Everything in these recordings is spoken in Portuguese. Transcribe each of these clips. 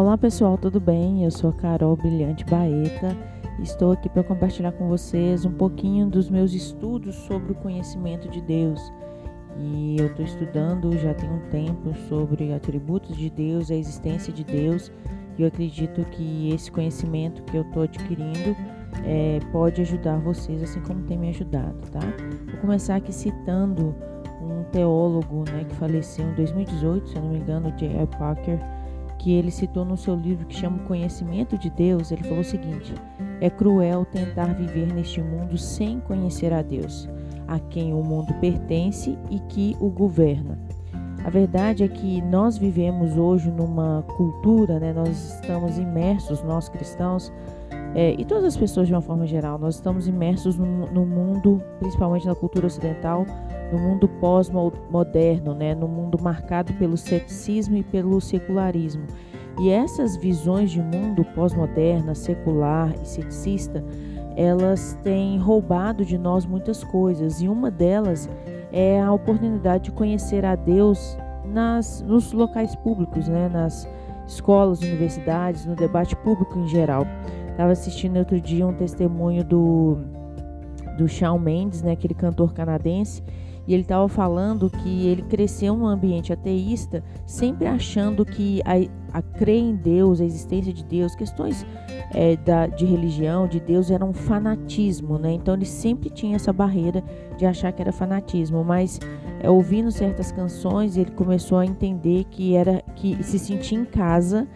Olá pessoal, tudo bem? Eu sou a Carol Brilhante Baeta. Estou aqui para compartilhar com vocês um pouquinho dos meus estudos sobre o conhecimento de Deus. E eu estou estudando já tem um tempo sobre atributos de Deus, a existência de Deus. E eu acredito que esse conhecimento que eu estou adquirindo é, pode ajudar vocês, assim como tem me ajudado, tá? Vou começar aqui citando um teólogo né, que faleceu em 2018, se eu não me engano, J.R. Parker, que ele citou no seu livro que chama Conhecimento de Deus. Ele falou o seguinte: É cruel tentar viver neste mundo sem conhecer a Deus, a quem o mundo pertence e que o governa. A verdade é que nós vivemos hoje numa cultura, né, nós estamos imersos, nós cristãos, é, e todas as pessoas de uma forma geral, nós estamos imersos no, no mundo, principalmente na cultura ocidental, no mundo pós-moderno, né, no mundo marcado pelo ceticismo e pelo secularismo. E essas visões de mundo pós-moderna, secular e ceticista, elas têm roubado de nós muitas coisas, e uma delas é a oportunidade de conhecer a Deus nas, nos locais públicos, né, nas escolas, universidades, no debate público em geral. Estava assistindo outro dia um testemunho do, do Shawn Mendes, né, aquele cantor canadense, e ele estava falando que ele cresceu num ambiente ateísta, sempre achando que a, a crer em Deus, a existência de Deus, questões é, da, de religião, de Deus, eram um fanatismo, né? Então ele sempre tinha essa barreira de achar que era fanatismo, mas é, ouvindo certas canções, ele começou a entender que era que se sentia em casa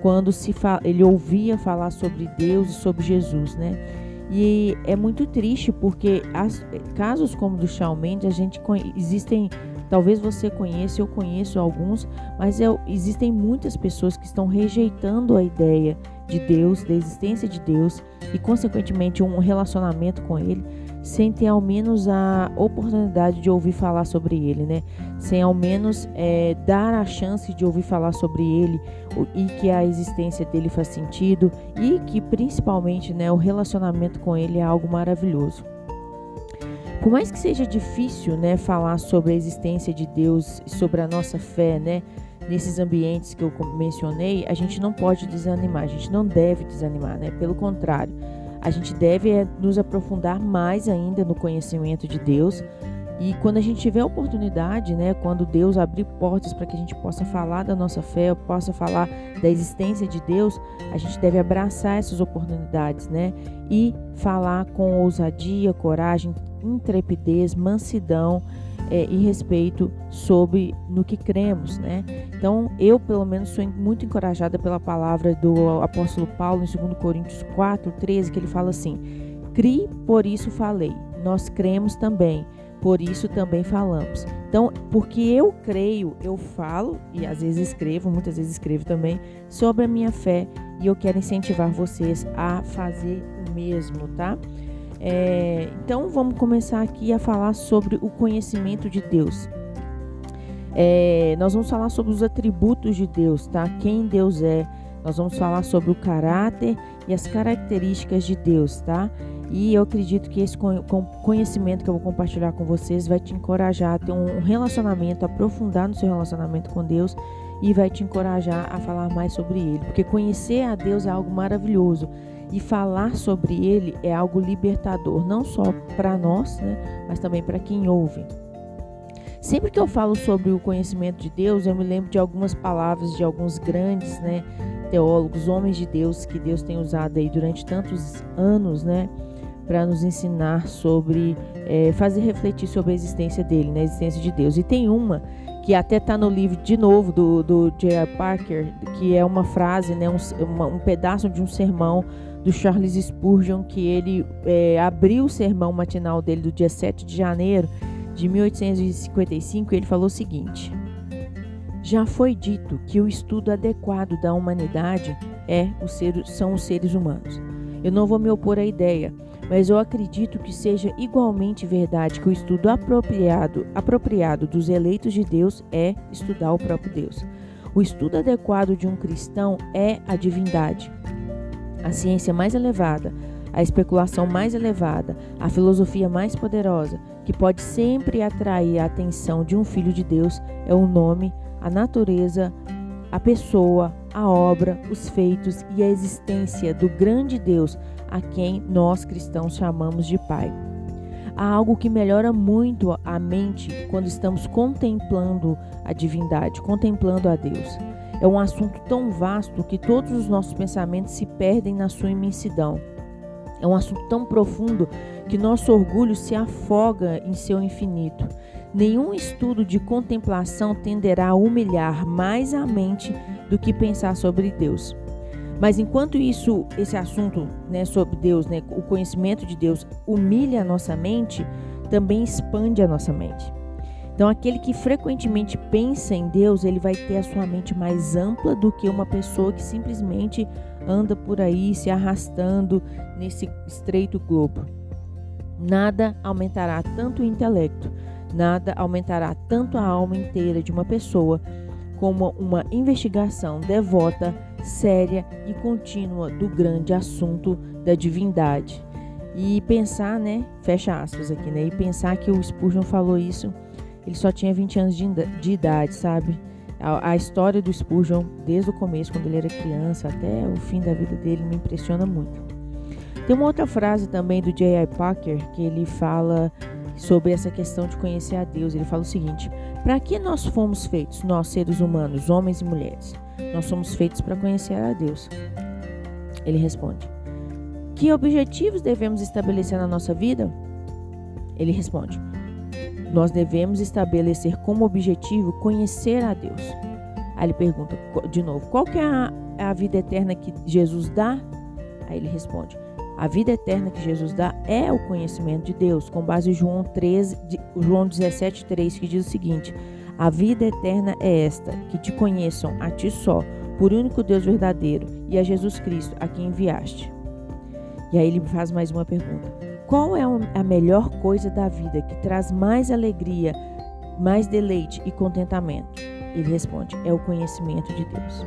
quando se ele ouvia falar sobre Deus e sobre Jesus, né? E é muito triste porque as, casos como do Shawn Mendes, a gente existem, talvez você conheça, eu conheço alguns, mas é, existem muitas pessoas que estão rejeitando a ideia de Deus, da existência de Deus e consequentemente um relacionamento com ele sem ter ao menos a oportunidade de ouvir falar sobre ele, né? Sem ao menos é, dar a chance de ouvir falar sobre ele e que a existência dele faz sentido e que principalmente, né, o relacionamento com ele é algo maravilhoso. Por mais que seja difícil, né, falar sobre a existência de Deus, sobre a nossa fé, né, nesses ambientes que eu mencionei, a gente não pode desanimar, a gente não deve desanimar, né? Pelo contrário, a gente deve é, nos aprofundar mais ainda no conhecimento de Deus. E quando a gente tiver oportunidade, né, quando Deus abrir portas para que a gente possa falar da nossa fé, possa falar da existência de Deus, a gente deve abraçar essas oportunidades, né, e falar com ousadia, coragem, intrepidez, mansidão, é, e respeito sobre no que cremos, né? Então, eu pelo menos sou muito encorajada pela palavra do apóstolo Paulo em 2 Coríntios 4, 13, que ele fala assim: "Cri, por isso falei. Nós cremos também, por isso também falamos." Então, porque eu creio, eu falo e às vezes escrevo, muitas vezes escrevo também sobre a minha fé e eu quero incentivar vocês a fazer o mesmo, tá? É, então vamos começar aqui a falar sobre o conhecimento de Deus. É, nós vamos falar sobre os atributos de Deus, tá? Quem Deus é. Nós vamos falar sobre o caráter e as características de Deus, tá? E eu acredito que esse conhecimento que eu vou compartilhar com vocês vai te encorajar a ter um relacionamento, aprofundar no seu relacionamento com Deus e vai te encorajar a falar mais sobre Ele. Porque conhecer a Deus é algo maravilhoso e falar sobre ele é algo libertador, não só para nós, né, mas também para quem ouve. Sempre que eu falo sobre o conhecimento de Deus, eu me lembro de algumas palavras de alguns grandes, né, teólogos, homens de Deus que Deus tem usado aí durante tantos anos, né, para nos ensinar sobre, é, fazer refletir sobre a existência dele, né, a existência de Deus. E tem uma que até está no livro de novo do, do J.R. Parker, que é uma frase, né, um, uma, um pedaço de um sermão do Charles Spurgeon, que ele é, abriu o sermão matinal dele do dia 7 de janeiro de 1855, ele falou o seguinte: Já foi dito que o estudo adequado da humanidade é o ser, são os seres humanos. Eu não vou me opor à ideia, mas eu acredito que seja igualmente verdade que o estudo apropriado, apropriado dos eleitos de Deus é estudar o próprio Deus. O estudo adequado de um cristão é a divindade a ciência mais elevada, a especulação mais elevada, a filosofia mais poderosa, que pode sempre atrair a atenção de um filho de Deus, é o nome, a natureza a pessoa, a obra, os feitos e a existência do grande Deus a quem nós cristãos chamamos de Pai. Há algo que melhora muito a mente quando estamos contemplando a divindade, contemplando a Deus. É um assunto tão vasto que todos os nossos pensamentos se perdem na sua imensidão. É um assunto tão profundo que nosso orgulho se afoga em seu infinito. Nenhum estudo de contemplação tenderá a humilhar mais a mente do que pensar sobre Deus. Mas enquanto isso, esse assunto né, sobre Deus, né, o conhecimento de Deus, humilha a nossa mente, também expande a nossa mente. Então, aquele que frequentemente pensa em Deus, ele vai ter a sua mente mais ampla do que uma pessoa que simplesmente anda por aí se arrastando nesse estreito globo. Nada aumentará tanto o intelecto, nada aumentará tanto a alma inteira de uma pessoa como uma investigação devota, séria e contínua do grande assunto da divindade. E pensar, né, fecha aspas aqui, né, e pensar que o Spurgeon falou isso, ele só tinha 20 anos de, de idade, sabe? A, a, história do Spurgeon, desde o começo, quando ele era criança, até o fim da vida dele, me impressiona muito. Tem uma outra frase também do J.I. Packer que ele fala sobre essa questão de conhecer a Deus. Ele fala o seguinte: para que nós fomos feitos, nós seres humanos, homens e mulheres? Nós somos feitos para conhecer a Deus. Ele responde: Que objetivos devemos estabelecer na nossa vida? Ele responde: Nós devemos estabelecer como objetivo conhecer a Deus. Aí ele pergunta de novo: Qual que é a, a vida eterna que Jesus dá? Aí ele responde: a vida eterna que Jesus dá é o conhecimento de Deus, com base em João 13, João 17, 3, que diz o seguinte: A vida eterna é esta, que te conheçam a ti só, por único Deus verdadeiro, e a Jesus Cristo, a quem enviaste. E aí ele faz mais uma pergunta: Qual é a melhor coisa da vida que traz mais alegria, mais deleite e contentamento? Ele responde: É o conhecimento de Deus.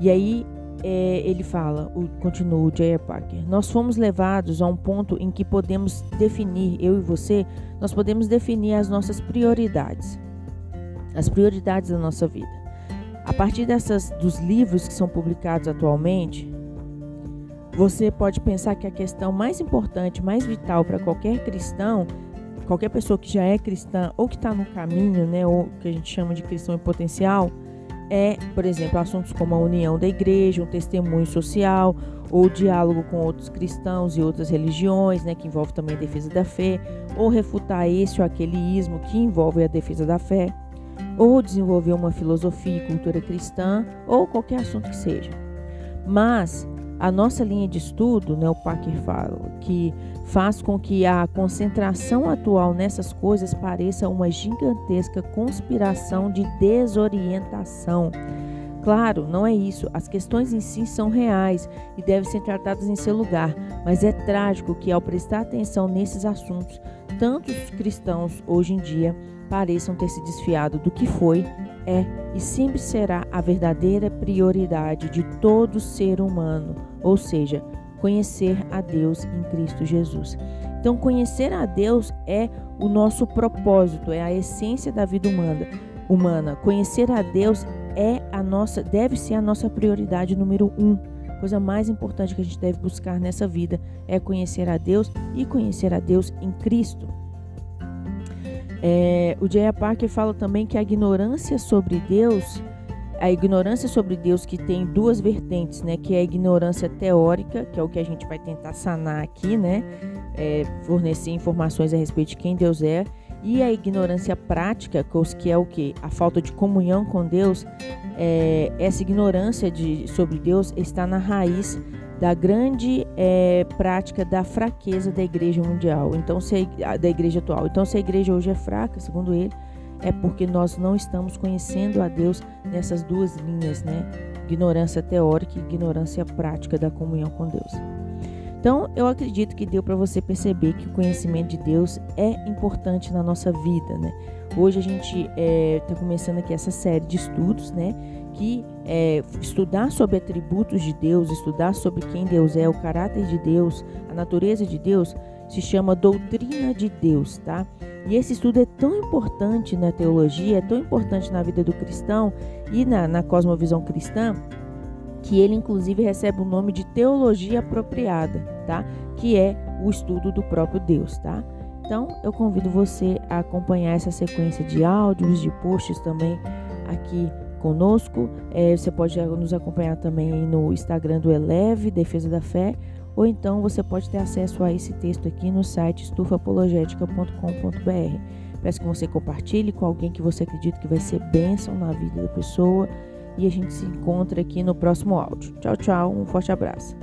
E aí é, ele fala, o, continua o J.R. Parker, nós fomos levados a um ponto em que podemos definir, eu e você, nós podemos definir as nossas prioridades, as prioridades da nossa vida. A partir dessas dos livros que são publicados atualmente, você pode pensar que a questão mais importante, mais vital para qualquer cristão, qualquer pessoa que já é cristã ou que está no caminho, né, ou que a gente chama de cristão em potencial, é, por exemplo, assuntos como a união da igreja, um testemunho social ou diálogo com outros cristãos e outras religiões, né, que envolve também a defesa da fé, ou refutar esse ou aquele ismo que envolve a defesa da fé, ou desenvolver uma filosofia e cultura cristã, ou qualquer assunto que seja. Mas a nossa linha de estudo, né, o Parker fala, que faz com que a concentração atual nessas coisas pareça uma gigantesca conspiração de desorientação. Claro, não é isso. As questões em si são reais e devem ser tratadas em seu lugar, mas é trágico que, ao prestar atenção nesses assuntos, tantos cristãos hoje em dia pareçam ter se desfiado do que foi, é e sempre será a verdadeira prioridade de todo ser humano, ou seja, conhecer a Deus em Cristo Jesus. Então, conhecer a Deus é o nosso propósito, é a essência da vida humana. Humana. Conhecer a Deus é a nossa, deve ser a nossa prioridade número um. A coisa mais importante que a gente deve buscar nessa vida é conhecer a Deus e conhecer a Deus em Cristo. É, o J.A. Parker fala também que a ignorância sobre Deus a ignorância sobre Deus que tem duas vertentes, né? Que é a ignorância teórica, que é o que a gente vai tentar sanar aqui, né? É, fornecer informações a respeito de quem Deus é, e a ignorância prática, que é o que a falta de comunhão com Deus. É, essa ignorância de, sobre Deus está na raiz da grande é, prática da fraqueza da igreja mundial. Então, se a, da igreja atual. Então, se a igreja hoje é fraca, segundo ele é porque nós não estamos conhecendo a Deus nessas duas linhas, né? Ignorância teórica e ignorância prática da comunhão com Deus. Então, eu acredito que deu para você perceber que o conhecimento de Deus é importante na nossa vida, né? Hoje a gente está é, tá começando aqui essa série de estudos, né? Que é, estudar sobre atributos de Deus, estudar sobre quem Deus é, o caráter de Deus, a natureza de Deus, se chama Doutrina de Deus, tá? E esse estudo é tão importante na teologia, é tão importante na vida do cristão e na, na cosmovisão cristã, que ele inclusive recebe o nome de teologia apropriada, tá? Que é o estudo do próprio Deus, tá? Então, eu convido você a acompanhar essa sequência de áudios, de posts também aqui conosco. É, você pode nos acompanhar também no Instagram do Eleve, Defesa da Fé, ou então você pode ter acesso a esse texto aqui no site estufapologetica.com.br. Peço que você compartilhe com alguém que você acredita que vai ser bênção na vida da pessoa. E a gente se encontra aqui no próximo áudio. Tchau, tchau, um forte abraço.